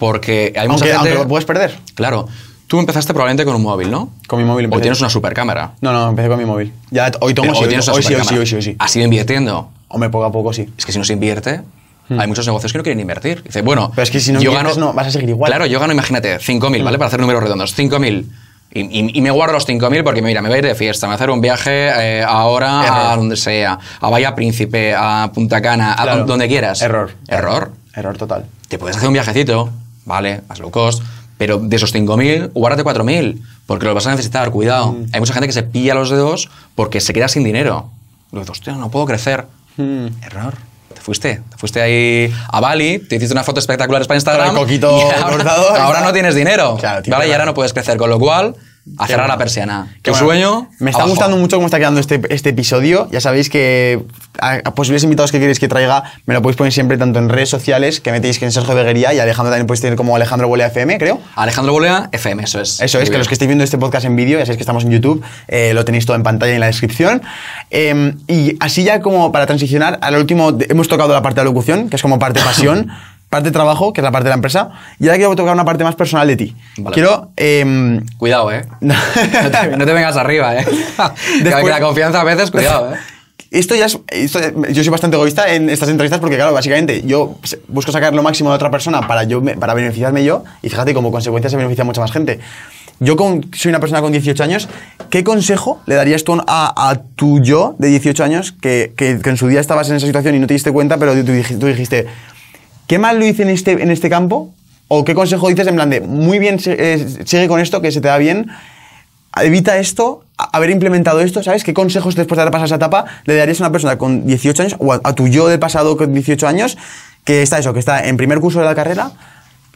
Porque hay mucha aunque, gente. aunque lo puedes perder. Claro. Tú empezaste probablemente con un móvil, ¿no? Con mi móvil O empecé. tienes una super cámara. No, no, empecé con mi móvil. Ya, hoy tomo, Pero sí, hoy tienes una hoy sí, hoy sí, supercámara. hoy sí, hoy sí. ¿Has ido invirtiendo? Hombre, poco a poco sí. Es que si no se invierte, hay muchos negocios que no quieren invertir. Dice, bueno, Hmm. Pero es que si no yo gano, no, vas a seguir igual. Hmm. Claro, yo gano, imagínate, 5.000, ¿vale? Para hacer números redondos, 5.000. Y, y- y me guardo los 5.000 porque, mira, me voy a ir de fiesta, me voy a hacer un viaje eh, ahora a Error. donde sea, a Bahía Príncipe, a Punta Cana, a Claro. donde quieras. Error. Error. Error total. Te puedes hacer un viajecito, ¿vale? Más low cost. Pero de esos 5.000, guárdate 4.000, porque los vas a necesitar, cuidado. Hmm. Hay mucha gente que se pilla los dedos porque se queda sin dinero. Dices, hostia, no puedo crecer. Hmm. Error. Te fuiste. Te fuiste ahí a Bali, te hiciste unas fotos espectaculares para Instagram. Con el coquito y ahora, cortado, ahora no tienes dinero. Claro, ¿vale? Y ahora no puedes crecer. Con lo cual, a cerrar la persiana. Qué Tu bueno. sueño. Me está abajo. gustando mucho cómo está quedando este, este episodio. Ya sabéis que a, a posibles invitados que queréis que traiga, me lo podéis poner siempre tanto en redes sociales, que metéis que en Sergio Beguería y Alejandro también podéis tener como Alejandro Bolea FM, creo. Alejandro Bolea, FM, eso es. Eso es, que los que estéis viendo este podcast en vídeo, ya sabéis que estamos en YouTube, eh, lo tenéis todo en pantalla y en la descripción. Eh, y así ya como para transicionar, al último hemos tocado la parte de locución, que es como parte pasión, parte trabajo, que es la parte de la empresa, y ahora quiero tocar una parte más personal de ti. Vale. Quiero... em, Cuidado, ¿eh? No te, no te vengas arriba, ¿eh? Que Después- la confianza a veces, cuidado, ¿eh? Esto ya es. esto- yo soy bastante egoísta en estas entrevistas porque, claro, básicamente yo busco sacar lo máximo de otra persona para, yo, para beneficiarme yo y fíjate, como consecuencia se beneficia mucha más gente. Yo con- soy una persona con 18 años. ¿Qué consejo le darías tú a, a tu yo de 18 años que, que- que en su día estabas en esa situación y no te diste cuenta, pero tú, tú dijiste, ¿qué mal lo hice en este, en este campo? ¿O qué consejo dices en plan de, muy bien, eh, sigue con esto, que se te da bien? evita esto, haber implementado esto, ¿sabes? ¿Qué consejos después de haber pasado esa etapa le darías a una persona con 18 años o a, a tu yo del pasado con 18 años que está eso, que está en primer curso de la carrera,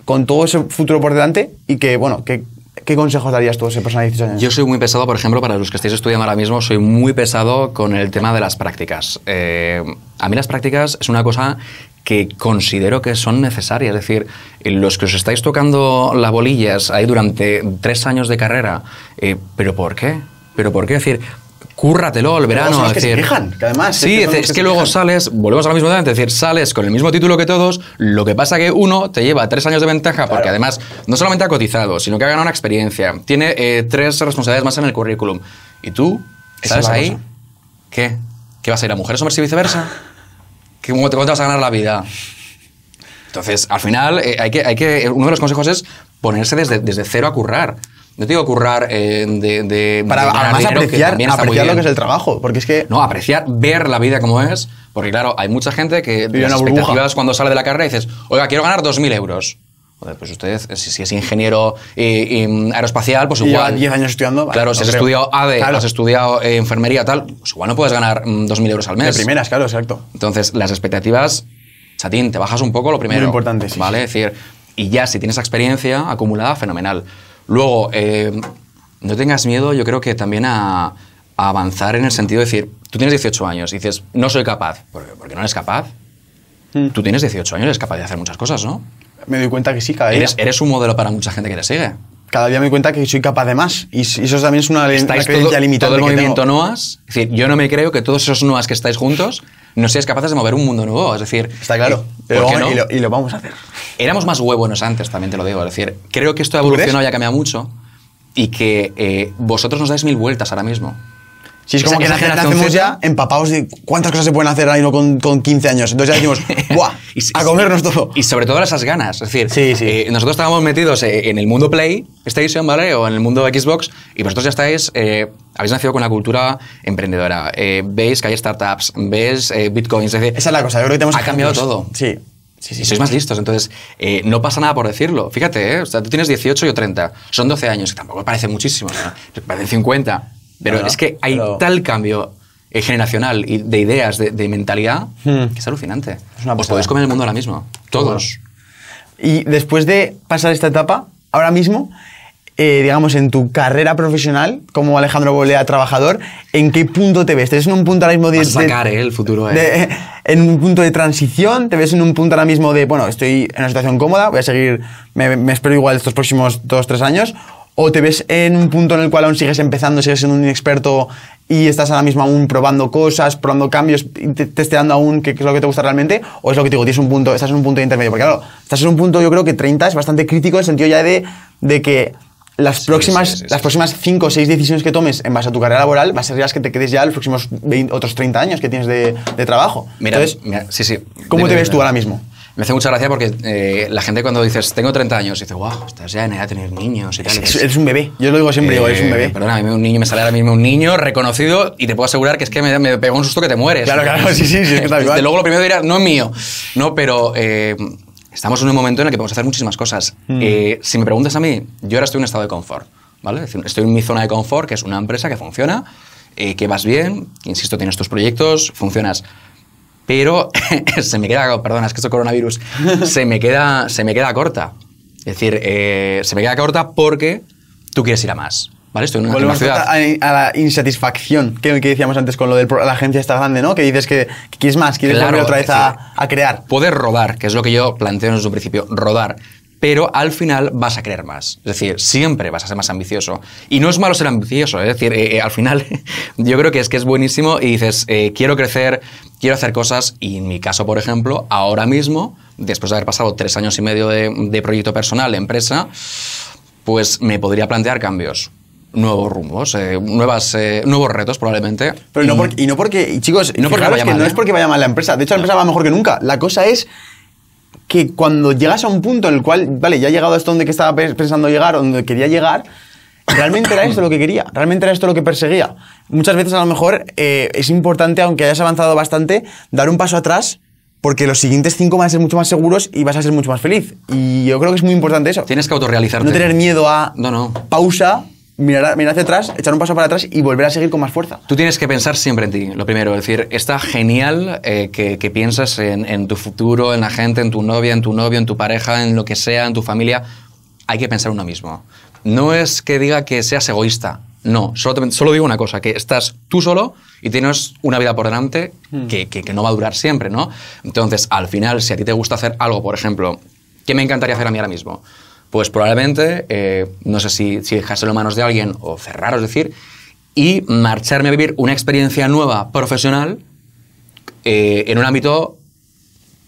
con todo ese futuro por delante y que, bueno, que, ¿qué consejos darías tú a esa persona de 18 años? Yo soy muy pesado, por ejemplo, para los que estáis estudiando ahora mismo, soy muy pesado con el tema de las prácticas. Eh, a mí las prácticas es una cosa que considero que son necesarias. Es decir, los que os estáis tocando las bolillas ahí durante tres años de carrera, eh, ¿pero por qué? ¿Pero por qué? Es decir, cúrratelo el verano. son los que es se decir, quejan, que además, Sí, es que es, son los es que que se luego quejan. sales, volvemos a lo mismo de antes, es decir, sales con el mismo título que todos, lo que pasa que uno te lleva tres años de ventaja porque además no solamente ha cotizado, sino que ha ganado una experiencia, tiene eh, tres responsabilidades más en el currículum. ¿Y tú? Esa ¿Sales es la ahí? cosa. ¿Qué? ¿Qué vas a ir a mujeres hombres y viceversa? ¿Qué- ¿Cómo te, cómo te vas a ganar la vida? Entonces, al final, eh, hay que, hay que, uno de los consejos es ponerse desde, desde cero a currar. No te digo currar eh, de, de- Para de además dinero, que apreciar, apreciar lo que es el trabajo, porque es que... No, apreciar, ver la vida como es. Porque claro, hay mucha gente que Vive las una burbuja. expectativas cuando sale de la carrera dices, oiga, quiero ganar 2.000 euros. Joder, pues usted, si, si es ingeniero eh, em, aeroespacial, pues Y lleva igual. 10 años estudiando, vale, Claro, no si has creo. estudiado ADE, Claro. has estudiado eh, enfermería, tal, pues igual no puedes ganar mm, 2.000 euros al de mes. primeras, claro, exacto. Entonces, las expectativas, chatín, te bajas un poco lo primero. Muy importante, sí, ¿Vale? Es decir, y ya si tienes experiencia acumulada, fenomenal. Luego, eh, no tengas miedo, yo creo que también a, a avanzar en el sentido de decir, tú tienes 18 años y dices, no soy capaz, porque, porque no eres capaz. Mm. Tú tienes 18 años, eres capaz de hacer muchas cosas, ¿no? Me doy cuenta que sí, cada día. Eres, eres un modelo para mucha gente que te sigue. Cada día me doy cuenta que soy capaz de más. Y y eso también es una, una creencia todo, limitante todo el que movimiento tengo. NOAS. Es decir, yo no me creo que todos esos NOAS que estáis juntos no seáis capaces de mover un mundo nuevo. Es decir, Está claro. ¿por Pero qué vamos- no? y, lo, y lo vamos a hacer. Éramos más huevones antes, también te lo digo. Es decir, creo que esto ha evolucionado y ha cambiado mucho y que eh, vosotros nos dais mil vueltas ahora mismo. Si es como que generación nacemos Z- ya empapados de cuántas cosas se pueden hacer ahí no con, con 15 años. Entonces ya decimos, ¡buah! Y a comernos todo. Y sobre todo esas ganas. Es decir, Sí, sí. eh, nosotros estábamos metidos eh, en el mundo Play Station, ¿vale? O en el mundo Xbox, y vosotros ya estáis, eh, habéis nacido con la cultura emprendedora. Eh, veis que hay startups, veis eh, bitcoins, es decir, Esa es la cosa. Yo creo que tenemos ha cambiado todo. Sí. Sí, sí, Y sí. sois más listos, entonces eh, no pasa nada por decirlo. Fíjate, ¿eh? o sea, tú tienes 18 y yo 30, son 12 años, que tampoco parece muchísimo, ¿no? parecen 50, pero No, es que hay pero- tal cambio eh, generacional y de ideas, de, de mentalidad, Hmm. que es alucinante. Es una Os podéis comer el mundo ahora mismo, todos. Y después de pasar esta etapa, ahora mismo, eh, digamos, en tu carrera profesional como Alejandro Bolea trabajador, ¿en qué punto te ves? ¿Te ves en un punto ahora mismo de... Vas a de- sacar, ¿eh? El futuro, ¿eh? de- en un punto de transición, te ves en un punto ahora mismo de, bueno, estoy en una situación cómoda, voy a seguir, me, me espero igual estos próximos dos, tres años, o te ves en un punto en el cual aún sigues empezando, sigues siendo un inexperto y estás ahora mismo aún probando cosas, probando cambios, te- testeando aún qué, qué es lo que te gusta realmente, o es lo que te digo, tienes un punto, estás en un punto de intermedio, porque claro, estás en un punto, yo creo que 30 es bastante crítico en el sentido ya de, de que las próximas, sí, sí, las próximas 5 o 6 decisiones que tomes en base a tu carrera laboral va a ser las que te quedes ya los próximos 20 otros 30 años que tienes de, de trabajo. Mira, Entonces, mira, sí, sí. ¿cómo te ves tú ahora mismo? Me hace mucha gracia porque eh, la gente cuando dices, tengo 30 años, dice, wow, estás ya en edad de tener niños y tal. Es- eres un bebé. Yo lo digo siempre, digo, eres un Eh, bebé. Perdona, a mí un niño me sale ahora mismo un niño reconocido y te puedo asegurar que es que me, me pegó un susto que te mueres. Claro, claro, sí, sí, sí, Desde cual. luego lo primero dirás, no es mío. No, pero eh, estamos en un momento en el que podemos hacer muchísimas cosas. Mm. Eh, si me preguntas a mí, yo ahora estoy en un estado de confort. ¿vale? Es decir, Estoy en mi zona de confort, que es una empresa que funciona, eh, que vas bien, insisto, tienes tus proyectos, funcionas. Pero se me queda, perdona, es que esto es coronavirus, se me queda, se me queda corta. Es decir, eh, se me queda corta porque tú quieres ir a más. ¿Vale? Estoy en una, en una Volvemos ciudad. a, a la insatisfacción que, que decíamos antes con lo de la agencia está grande, ¿no? Que dices que, que quieres más, quieres Claro, volver otra vez decir, a, a crear. Poder rodar, que es lo que yo planteo desde un principio, rodar. Pero al final vas a querer más. Es decir, siempre vas a ser más ambicioso. Y no es malo ser ambicioso. Es decir, eh, eh, al final yo creo que es que es buenísimo y dices, eh, quiero crecer, quiero hacer cosas. Y en mi caso, por ejemplo, ahora mismo, después de haber pasado tres años y medio de, de proyecto personal, de empresa, pues me podría plantear cambios. Nuevos rumbos, eh, nuevas, eh, nuevos retos probablemente. Pero no porque, y no porque, y chicos, No porque vaya que mal, no ¿eh? es porque vaya mal la empresa. De hecho, la empresa va mejor que nunca. La cosa es que cuando llegas a un punto en el cual, vale, ya he llegado a esto donde que estaba pe- pensando llegar, donde quería llegar, realmente era esto lo que quería, realmente era esto lo que perseguía. Muchas veces a lo mejor eh, es importante, aunque hayas avanzado bastante, dar un paso atrás porque los siguientes cinco van a ser mucho más seguros y vas a ser mucho más feliz. Y yo creo que es muy importante eso. Tienes que autorrealizarte. No tener miedo a No, no. pausa, mirar, mirar hacia atrás, echar un paso para atrás y volver a seguir con más fuerza. Tú tienes que pensar siempre en ti, lo primero. Es decir, está genial eh, que, que pienses en, en tu futuro, en la gente, en tu novia, en tu novio, en tu pareja, en lo que sea, en tu familia. Hay que pensar en uno mismo. No es que diga que seas egoísta. No, solo, te- solo digo una cosa, que estás tú solo y tienes una vida por delante que, que- que no va a durar siempre, ¿no? Entonces, al final, si a ti te gusta hacer algo, por ejemplo, ¿qué me encantaría hacer a mí ahora mismo? Pues probablemente, eh, no sé si, si dejárselo en manos de alguien o cerrar, es decir, y marcharme a vivir una experiencia nueva profesional eh, en un ámbito,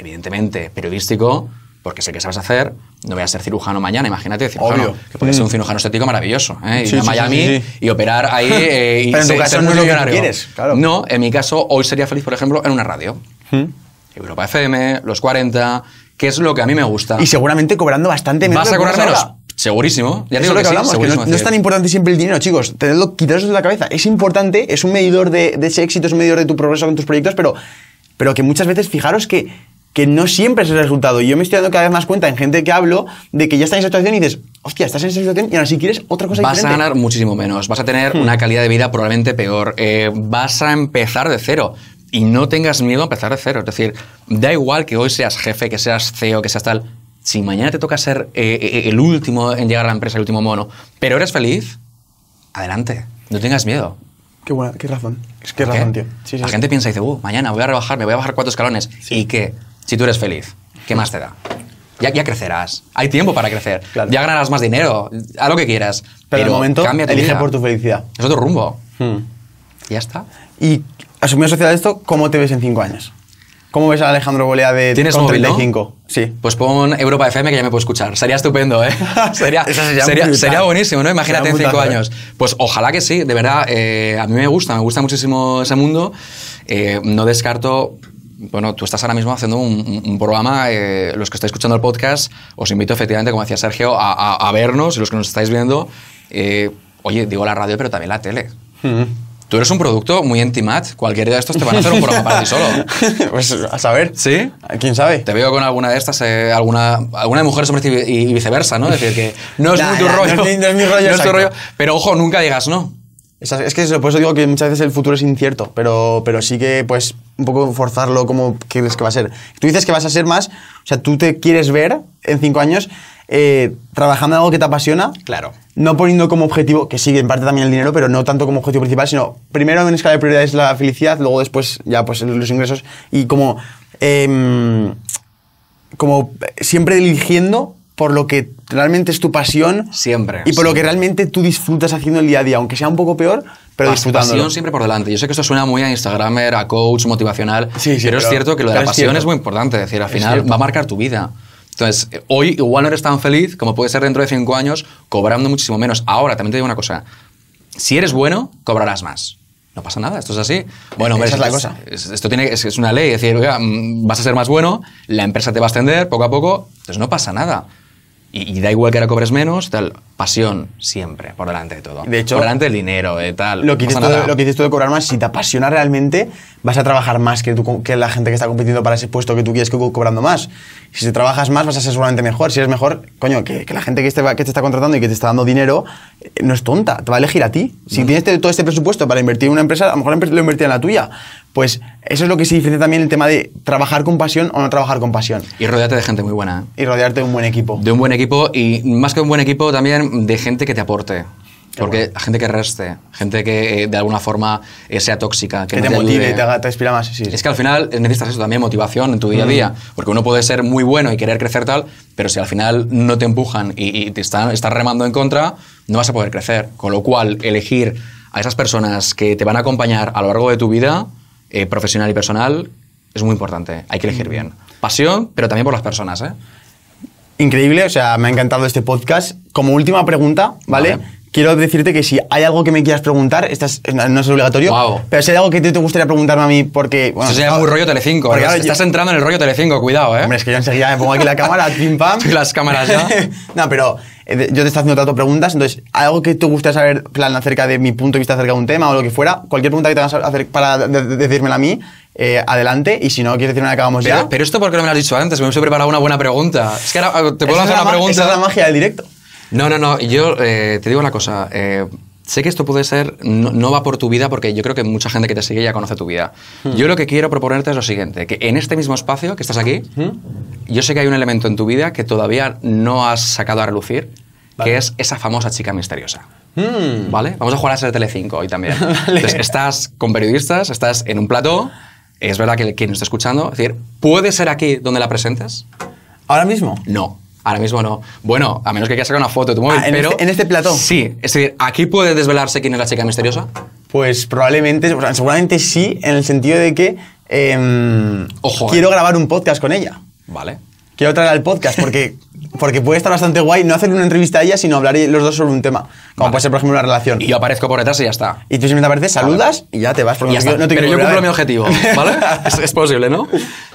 evidentemente, periodístico, porque sé que sabes hacer. No voy a ser cirujano mañana, imagínate, cirujano. Obvio. Que podría ser un cirujano estético maravilloso. ¿eh? Ir Sí, a sí, Miami sí, y operar ahí eh, y Pero en tu ser- caso no es lo que tú multimillonario. quieres, claro. No, en mi caso, hoy sería feliz, por ejemplo, en una radio. ¿Mm? Europa FM, Los 40, que es lo que a mí me gusta. Y seguramente cobrando bastante menos. ¿Vas a que cobrar menos? ahora. Segurísimo. Ya Eso digo que sí, hablamos, que no, no es tan importante siempre el dinero, chicos. Tenedlo, quitaros de la cabeza. Es importante, es un medidor de, de ese éxito, es un medidor de tu progreso con tus proyectos, pero, pero que muchas veces fijaros que, que no siempre es el resultado. Y yo me estoy dando cada vez más cuenta en gente que hablo de que ya está en esa situación y dices, hostia, estás en esa situación y ahora si quieres otra cosa Vas a diferente. ganar muchísimo menos, vas a tener Hmm. una calidad de vida probablemente peor, eh, vas a empezar de cero. Y no tengas miedo a empezar de cero. Es decir, da igual que hoy seas jefe, que seas CEO, que seas tal. Si mañana te toca ser eh, eh, el último en llegar a la empresa, el último mono, pero eres feliz, adelante. No tengas miedo. Qué buena, qué razón. Es que razón, tío. Sí, sí, la sí. gente piensa y dice, uh, mañana voy a rebajar, me voy a bajar cuatro escalones. ¿Y qué? Si tú eres feliz, ¿qué más te da? Ya, ya crecerás. Hay tiempo para crecer. Claro. Ya ganarás más dinero. Haz lo que quieras. Pero, Pero, de momento, cambia tu elige vida. por tu felicidad. Es otro rumbo. Hmm. Ya está. Y asumiendo sociedad de esto, ¿cómo te ves en cinco años? ¿Cómo ves a Alejandro Bolea de ¿Tienes con móvil, no? 35? Sí. Pues pon Europa FM que ya me puedo escuchar. Sería estupendo, ¿eh? sería, sería sería, sería buenísimo, ¿no? Imagínate en cinco años. Pues ojalá que sí, de verdad. eh, a mí me gusta, me gusta muchísimo ese mundo. Eh, no descarto. Bueno, tú estás ahora mismo haciendo un, un- programa, eh, los que estáis escuchando el podcast, os invito efectivamente, como decía Sergio, a, a- a vernos y los que nos estáis viendo. eh, oye, digo la radio, pero también la tele. Hmm. Tú eres un producto muy intimat. Cualquier día de estos te van a hacer un programa para ti solo. pues a saber. ¿Sí? ¿Quién sabe? Te veo con alguna de estas, eh, alguna, alguna de mujeres, hombres y, viceversa, ¿no? Es decir, que no es Nah, muy tu nah, rollo. no es mi- no es mi rollo, no es tu exacto. rollo. Pero ojo, nunca digas no. Esa- Es que eso, por eso digo que muchas veces el futuro es incierto, pero, pero sí que pues un poco forzarlo como crees que va a ser. Tú dices que vas a ser más, o sea, tú te quieres ver en cinco años eh, trabajando en algo que te apasiona, Claro. no poniendo como objetivo, que sí, en parte también el dinero, pero no tanto como objetivo principal, sino primero en escala de prioridades la felicidad, luego después ya pues los ingresos y como, em, como siempre eligiendo por lo que realmente es tu pasión Siempre, y por lo que realmente tú disfrutas haciendo el día a día, aunque sea un poco peor, pero disfrutándolo. Pasión siempre por delante. Yo sé que esto suena muy a Instagramer, a coach, motivacional, Sí, sí, pero, es cierto que lo de la es pasión cierto. es muy importante. Es decir, al Es final va a marcar tu vida. Entonces, eh, hoy igual no eres tan feliz como puede ser dentro de cinco años, cobrando muchísimo menos. Ahora, también te digo una cosa. Si eres bueno, cobrarás más. No pasa nada, esto es así. Bueno, hombre, Esa es la cosa. es- esto tiene, es, es una ley, es decir, oiga, mm, vas a ser más bueno, la empresa te va a ascender poco a poco, entonces no pasa nada. Y, y da igual que ahora cobres menos, tal. Pasión, siempre, por delante de todo. De hecho, por delante del dinero, de tal. Lo que, dices nada. lo que dices de cobrar más, si te apasiona realmente, vas a trabajar más que, tú- que la gente que está compitiendo para ese puesto que tú quieres que co- cobrando más. Si te trabajas más, vas a ser seguramente mejor. Si eres mejor, coño, que, que la gente que, esté- que te está contratando y que te está dando dinero eh, no es tonta, te va a elegir a ti. Si tienes te- todo este presupuesto para invertir en una empresa, a lo mejor lo invertirá en la tuya. Pues eso es lo que se diferencia también el tema de trabajar con pasión o no trabajar con pasión. Y rodeate de gente muy buena. ¿eh? Y rodearte de un buen equipo. De un buen equipo y más que un buen equipo también de gente que te aporte. Porque gente que reste, gente que eh, de alguna forma eh, sea tóxica, que, que no te te motive, ayude. te, haga- te inspira más. Sí, sí. Es que al final necesitas eso también, motivación en tu día a día. Porque uno puede ser muy bueno y querer crecer tal, pero si al final no te empujan y, y te están, estás remando en contra, no vas a poder crecer. Con lo cual, elegir a esas personas que te van a acompañar a lo largo de tu vida, eh, profesional y personal, es muy importante. Hay que elegir bien. Pasión, pero también por las personas, ¿eh? Increíble, o sea, me ha encantado este podcast. Como última pregunta, ¿vale? Vale. Quiero decirte que si hay algo que me quieras preguntar, esta es- no es obligatorio, Guau. pero si hay algo que te, te gustaría preguntarme a mí, porque... Bueno, Eso sería muy rollo Telecinco. porque, claro, yo- Estás entrando en el rollo Telecinco, cuidado, ¿eh? Hombre, es que yo enseguida me pongo aquí la cámara, pim pam. Las cámaras ya. no, pero eh, yo te estoy haciendo tanto preguntas, entonces, algo que te gustaría saber, plan, acerca de mi punto de vista acerca de un tema o lo que fuera, cualquier pregunta que tengas a hacer para de- de- decírmela a mí, eh, adelante, y si no quieres decirme la acabamos Pero, ya. pero esto, ¿por qué no me lo has dicho antes? Me hubiese preparado una buena pregunta. Es que ahora eh, te puedo Esa es lanzar la una pregunta. Esa es la magia del directo. No, no, no. Yo eh, te digo una cosa. eh, sé que esto puede ser, no, no va por tu vida, porque yo creo que mucha gente que te sigue ya conoce tu vida. Hmm. Yo lo que quiero proponerte es lo siguiente: que en este mismo espacio que estás aquí, Hmm. yo sé que hay un elemento en tu vida que todavía no has sacado a relucir, Vale. que es esa famosa chica misteriosa. Mm. ¿Vale? Vamos a jugar a ser Telecinco hoy también. Vale. Entonces, estás con periodistas, estás en un plató. Es verdad que quien nos está escuchando, es decir, ¿puede ser aquí donde la presentes? ¿Ahora mismo? No, ahora mismo no. Bueno, a menos que quieras sacar una foto de tu móvil, Ah, ¿en pero... este- en este plató? Sí, es decir, ¿aquí puede desvelarse quién es la chica misteriosa? Pues probablemente, o sea, seguramente sí, en el sentido de que em, Ojo, quiero eh. grabar un podcast con ella. Vale. Quiero traerla al podcast porque, porque puede estar bastante guay no hacerle una entrevista a ella, sino hablar los dos sobre un tema. Como Vale. puede ser, por ejemplo, una relación. Y yo aparezco por detrás y ya está. Y tú simplemente apareces, saludas y ya te vas. Porque ya no te no te pero yo cumplo mi objetivo, ¿vale? es, es posible, ¿no?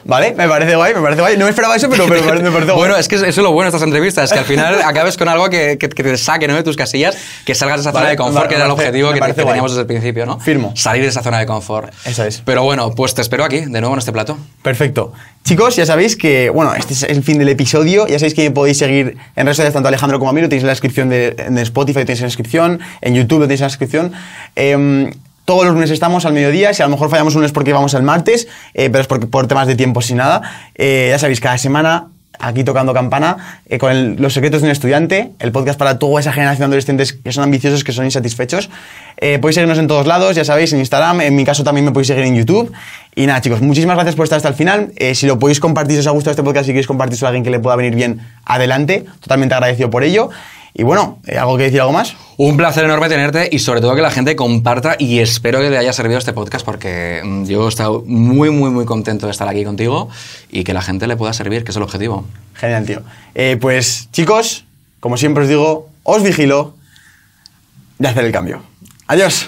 Vale, me parece guay, me parece guay. No me esperaba eso, pero, pero me parece, guay. bueno, es que eso es lo bueno de estas entrevistas, que al final acabes con algo que, que- que te saque ¿no? de tus casillas, que salgas de esa Vale, zona de confort, que era el objetivo que, que teníamos desde el principio, ¿no? Firmo. Salir de esa zona de confort. Eso es. Pero bueno, pues te espero aquí, de nuevo en este plato. Perfecto. Chicos, ya sabéis que, bueno, este es el fin del episodio. Ya sabéis que podéis seguir en redes sociales tanto Alejandro como a mí. Lo tenéis en la descripción de, Spotify, lo tenéis en la descripción. En YouTube lo tenéis en la descripción. Em, todos los lunes estamos al mediodía. Si a lo mejor fallamos un lunes porque vamos el martes, eh, pero es porque, por temas de tiempo sin nada. Eh, ya sabéis, cada semana aquí tocando campana, eh, con los secretos de un estudiante, el podcast para toda esa generación de adolescentes que son ambiciosos, que son insatisfechos. Eh, podéis seguirnos en todos lados, ya sabéis, en Instagram, en mi caso también me podéis seguir en YouTube. Y nada, chicos, muchísimas gracias por estar hasta el final. Eh, si lo podéis compartir, si os ha gustado este podcast, si queréis compartirlo a alguien que le pueda venir bien, adelante. Totalmente agradecido por ello. Y bueno, eh, ¿algo que decir, algo más? Un placer enorme tenerte y sobre todo que la gente comparta y espero que le haya servido este podcast porque mm, yo he estado muy, muy, muy contento de estar aquí contigo y que la gente le pueda servir, que es el objetivo. Genial, tío. Eh, pues chicos, como siempre os digo, os vigilo de hacer el cambio. Adiós.